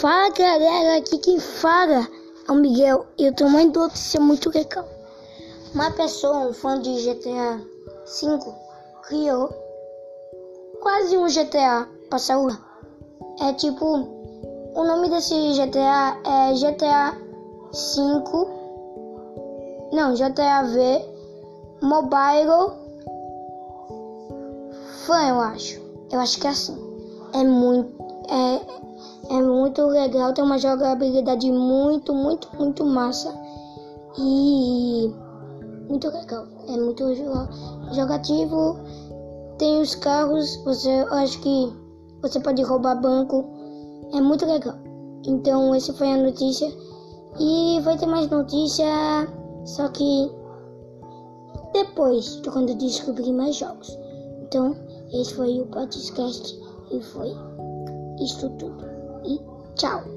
Fala galera, aqui quem fala é o Miguel e eu tenho uma notícia muito legal. Uma pessoa, um fã de GTA V, criou quase um GTA para celular. É tipo, o nome desse GTA é GTA V, não, GTA V Mobile Fã, eu acho. Eu acho que é assim. É muito, é, é muito legal, tem uma jogabilidade muito, muito, muito massa. E muito legal. É muito jogativo. Tem os carros, você acho que você pode roubar banco. É muito legal. Então essa foi a notícia. E vai ter mais notícia, só que depois de quando descobrir mais jogos. Então, esse foi o podcast e foi isto tudo. E tchau!